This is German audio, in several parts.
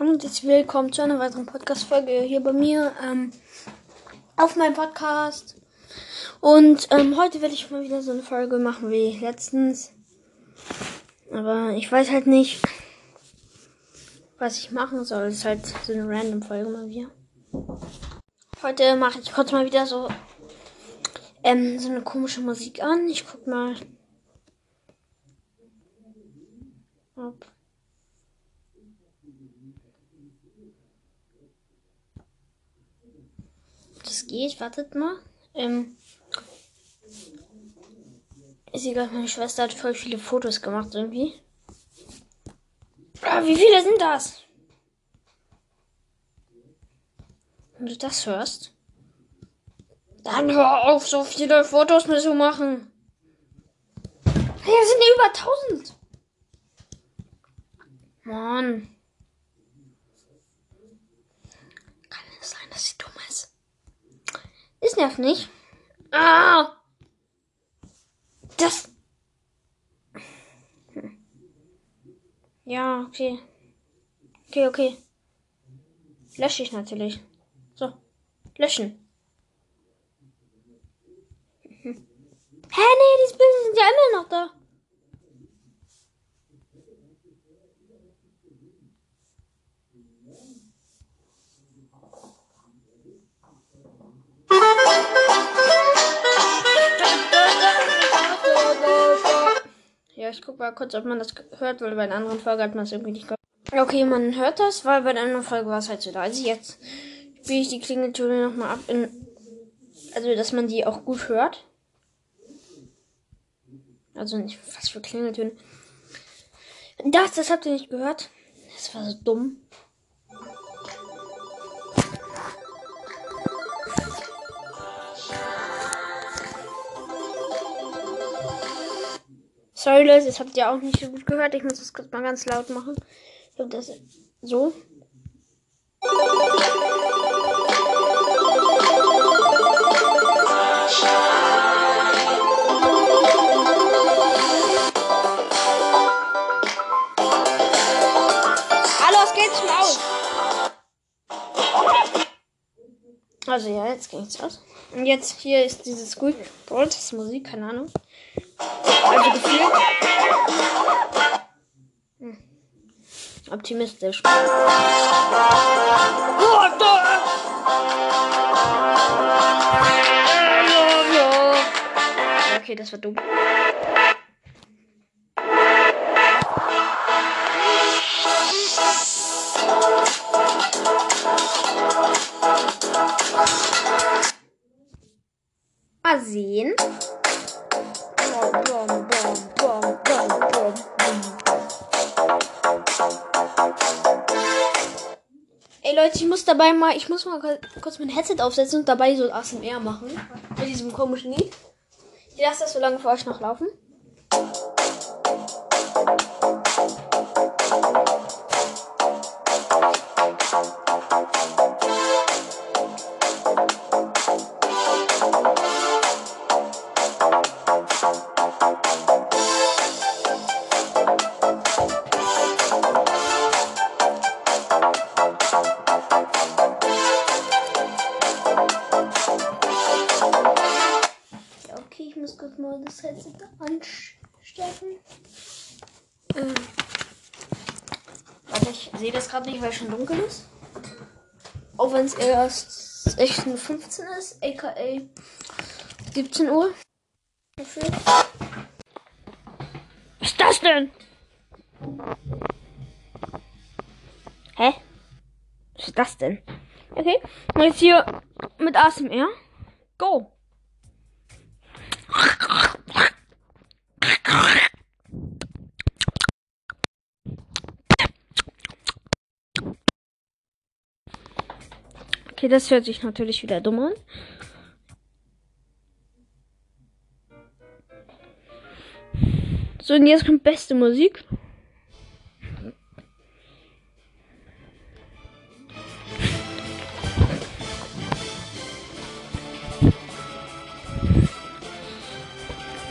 Und jetzt willkommen zu einer weiteren Podcast-Folge hier bei mir ähm, auf meinem Podcast. Und ähm, heute werde ich mal wieder so eine Folge machen wie letztens. Aber ich weiß halt nicht, was ich machen soll. Es ist halt so eine random Folge mal wieder. Heute mache ich kurz mal wieder so ähm, so eine komische Musik an. Ich guck mal. Ob das geht. Wartet mal. Ähm, ist egal, meine Schwester hat voll viele Fotos gemacht irgendwie. Ah, wie viele sind das? Wenn du das hörst, dann hör auf, so viele Fotos mit zu machen. Hier sind ja über 1000. Mann. Kann es sein, dass sie dumm ist? Das nervt nicht. Ah! Das. Ja, okay. Okay, okay. Lösche ich natürlich. So. Löschen. Hä, nee, die Bilder sind ja immer noch da. Ich guck mal kurz, ob man das hört, weil bei einer anderen Folge hat man es irgendwie nicht gehört. Okay, man hört das, weil bei der anderen Folge war es halt so leise. Jetzt spiele ich die Klingeltöne nochmal ab in. Also, dass man die auch gut hört. Also nicht was für Klingeltöne. Das, das habt ihr nicht gehört. Das war so dumm. Sorry Leute, das habt ihr auch nicht so gut gehört. Ich muss das kurz mal ganz laut machen. Ich glaube, das so. Also ja, jetzt geht's aus. Und jetzt hier ist dieses Squeak Bolt, das ist Musik, keine Ahnung. Also gefühlt. Hm. Optimistisch. Okay, das war dumm. Leute, ich muss dabei mal, ich muss mal kurz mein Headset aufsetzen und dabei so ASMR machen. Mit diesem komischen Lied. Ich lasse das so lange für euch noch laufen. Okay, gerade nicht, weil es schon dunkel ist. Auch wenn es erst 16.15 ist, aka 17 Uhr. Was ist das denn? Hä? Was ist das denn? Okay, jetzt hier mit ASMR. Go! Okay, das hört sich natürlich wieder dumm an. So, und jetzt kommt beste Musik.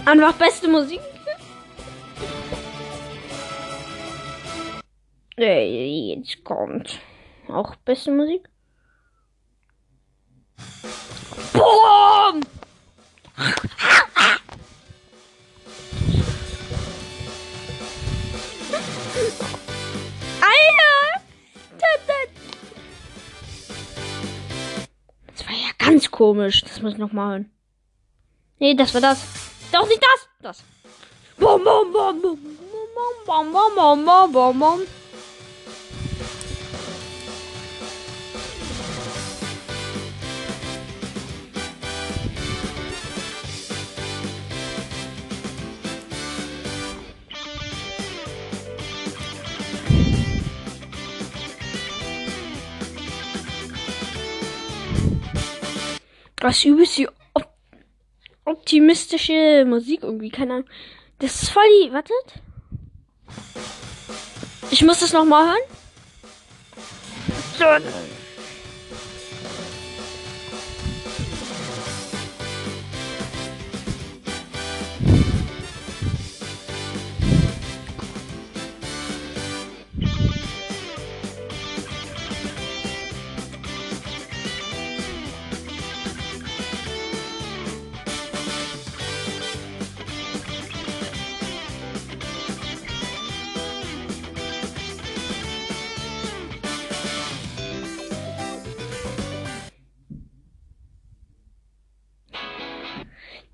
Einfach beste Musik. Äh, jetzt kommt auch beste Musik. Boom! Alter! Das war ja ganz komisch. Das muss ich noch mal hören. Nee, das war das. Doch nicht das. Das. Bom, bom, bom, bom, bom, bom, bom, bom, bom, bom. Was übelst die op optimistische Musik irgendwie, keine Ahnung. Das ist voll die. Wartet. Ich muss das nochmal hören.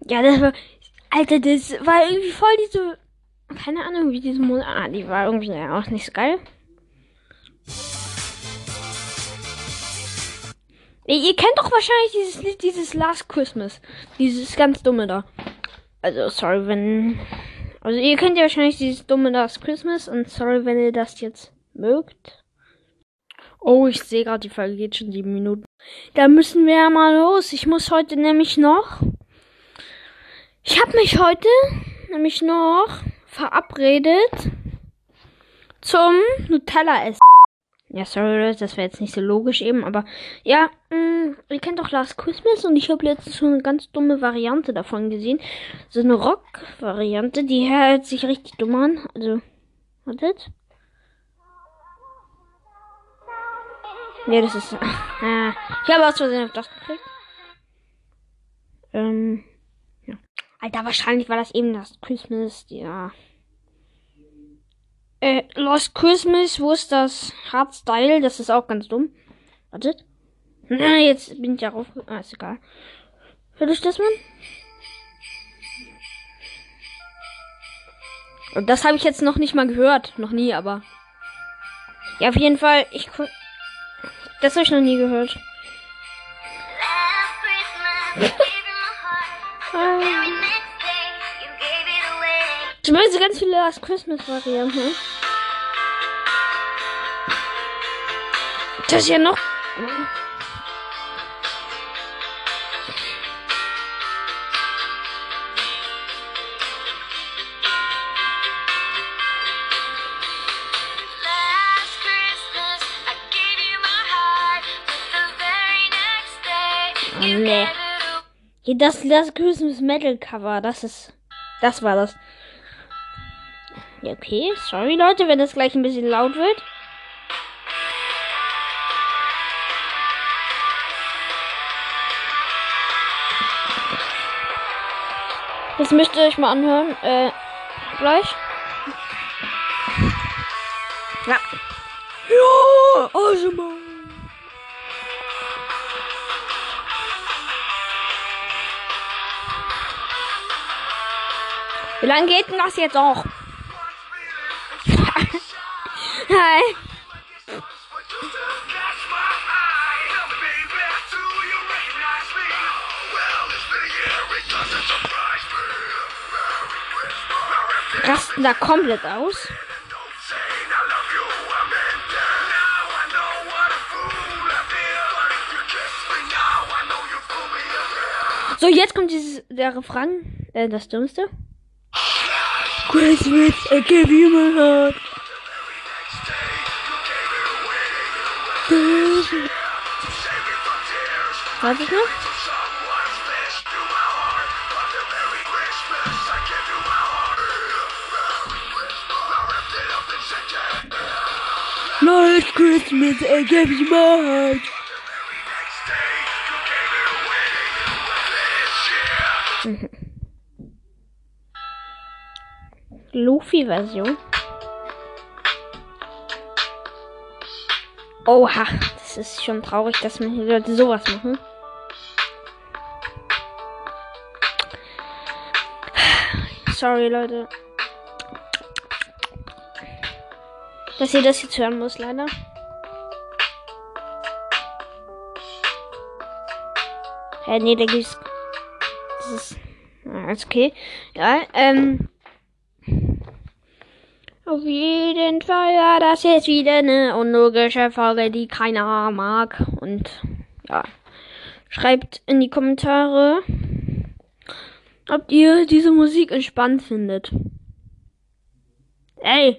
Ja, das war. Alter, das war irgendwie voll diese. Keine Ahnung, wie diese Musik. Ah, die war irgendwie auch nicht so geil. Ihr kennt doch wahrscheinlich dieses Lied, dieses Last Christmas. Dieses ganz dumme da. Also, sorry, wenn. Also, ihr kennt ja wahrscheinlich dieses dumme Last Christmas und sorry, wenn ihr das jetzt mögt. Oh, ich sehe gerade, die Folge geht schon sieben Minuten. Da müssen wir ja mal los. Ich muss heute nämlich noch ich habe mich heute nämlich noch verabredet zum Nutella essen. Ja, sorry, das wäre jetzt nicht so logisch eben, aber ja, mh, mm, ihr kennt doch Last Christmas und ich habe letztens schon eine ganz dumme Variante davon gesehen. So eine Rock-Variante, die hört sich richtig dumm an. Also, wartet. Nee, das ist. Äh, ich habe aus Versehen auf das geklickt. Ähm. Alter, wahrscheinlich war das eben das Christmas, ja. Äh, Lost Christmas, wo ist das Hardstyle? Das ist auch ganz dumm. Wartet. Na, jetzt bin ich darauf. Ah, ist egal. Hört euch das mal? Und das habe ich jetzt noch nicht mal gehört. Noch nie, aber. Ja, auf jeden Fall. Ich. Das habe ich noch nie gehört. Ich meine, so ganz viele Last Christmas Varianten. Das ist ja noch. Nee. Das, das Christmas Metal Cover, das ist. Das war das. Ja, okay. Sorry, Leute, wenn das gleich ein bisschen laut wird. Das müsst ihr euch mal anhören. Äh, gleich. Ja. Ja, also mal. Wie lange geht denn das jetzt auch? Hi. Rasten da komplett aus. So, jetzt kommt dieses, der Refrain, äh, das Dümmste. Christmas, I give you my heart. Warte ich noch? Christmas, I gave you my heart. Luffy-Version. Oha, das ist schon traurig, dass man hier Leute sowas machen. Sorry, Leute. Dass ihr das jetzt hören muss, leider. Hey, nee, da gibt's. Das ist. Alles okay. Ja, ähm. Auf jeden Fall war das jetzt wieder eine unlogische Folge, die keiner mag. Und ja, schreibt in die Kommentare, ob ihr diese Musik entspannt findet. Ey!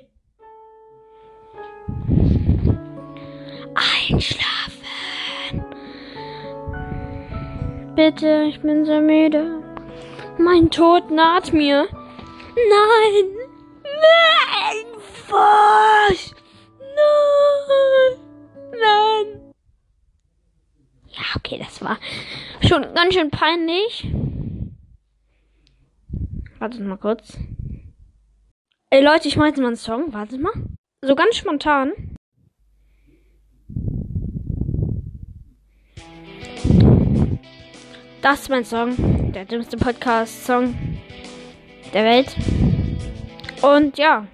Einschlafen! Bitte, ich bin so müde. Mein Tod naht mir. Nein! Was? Nein! Nein! Ja, okay, das war schon ganz schön peinlich. Wartet mal kurz. Ey Leute, ich jetzt mal einen Song. Wartet mal. So ganz spontan. Das ist mein Song. Der dümmste Podcast-Song der Welt. Und ja.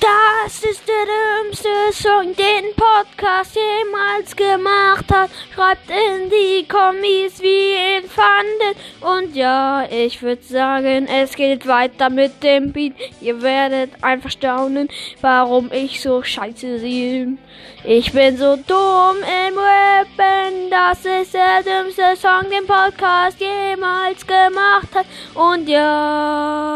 Das ist der dümmste Song, den Podcast jemals gemacht hat. Schreibt in die Kommis, wie ihr ihn fandet. Und ja, ich würde sagen, es geht weiter mit dem Beat. Ihr werdet einfach staunen, warum ich so scheiße sehe. Ich bin so dumm im Rappen. Das ist der dümmste Song, den Podcast jemals gemacht hat. Und ja.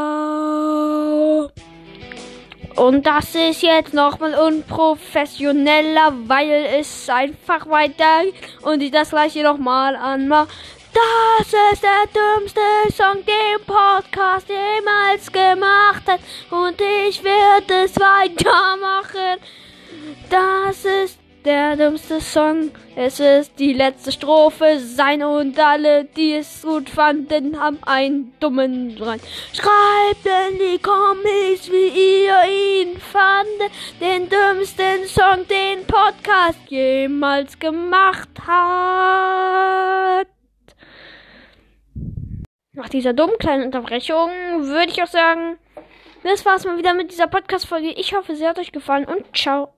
Und das ist jetzt nochmal unprofessioneller, weil es einfach weiter und ich das gleiche nochmal anmache. Das ist der dümmste Song, den Podcast jemals gemacht hat. Und ich werde es weitermachen. Das ist der dümmste Song. Es ist die letzte Strophe. Sein und alle, die es gut fanden, haben einen dummen rein. Schreibt in die Comics, wie ihr ihn fandet. Den dümmsten Song, den Podcast jemals gemacht hat. Nach dieser dummen kleinen Unterbrechung würde ich auch sagen, das war's mal wieder mit dieser Podcast-Folge. Ich hoffe, sie hat euch gefallen und ciao.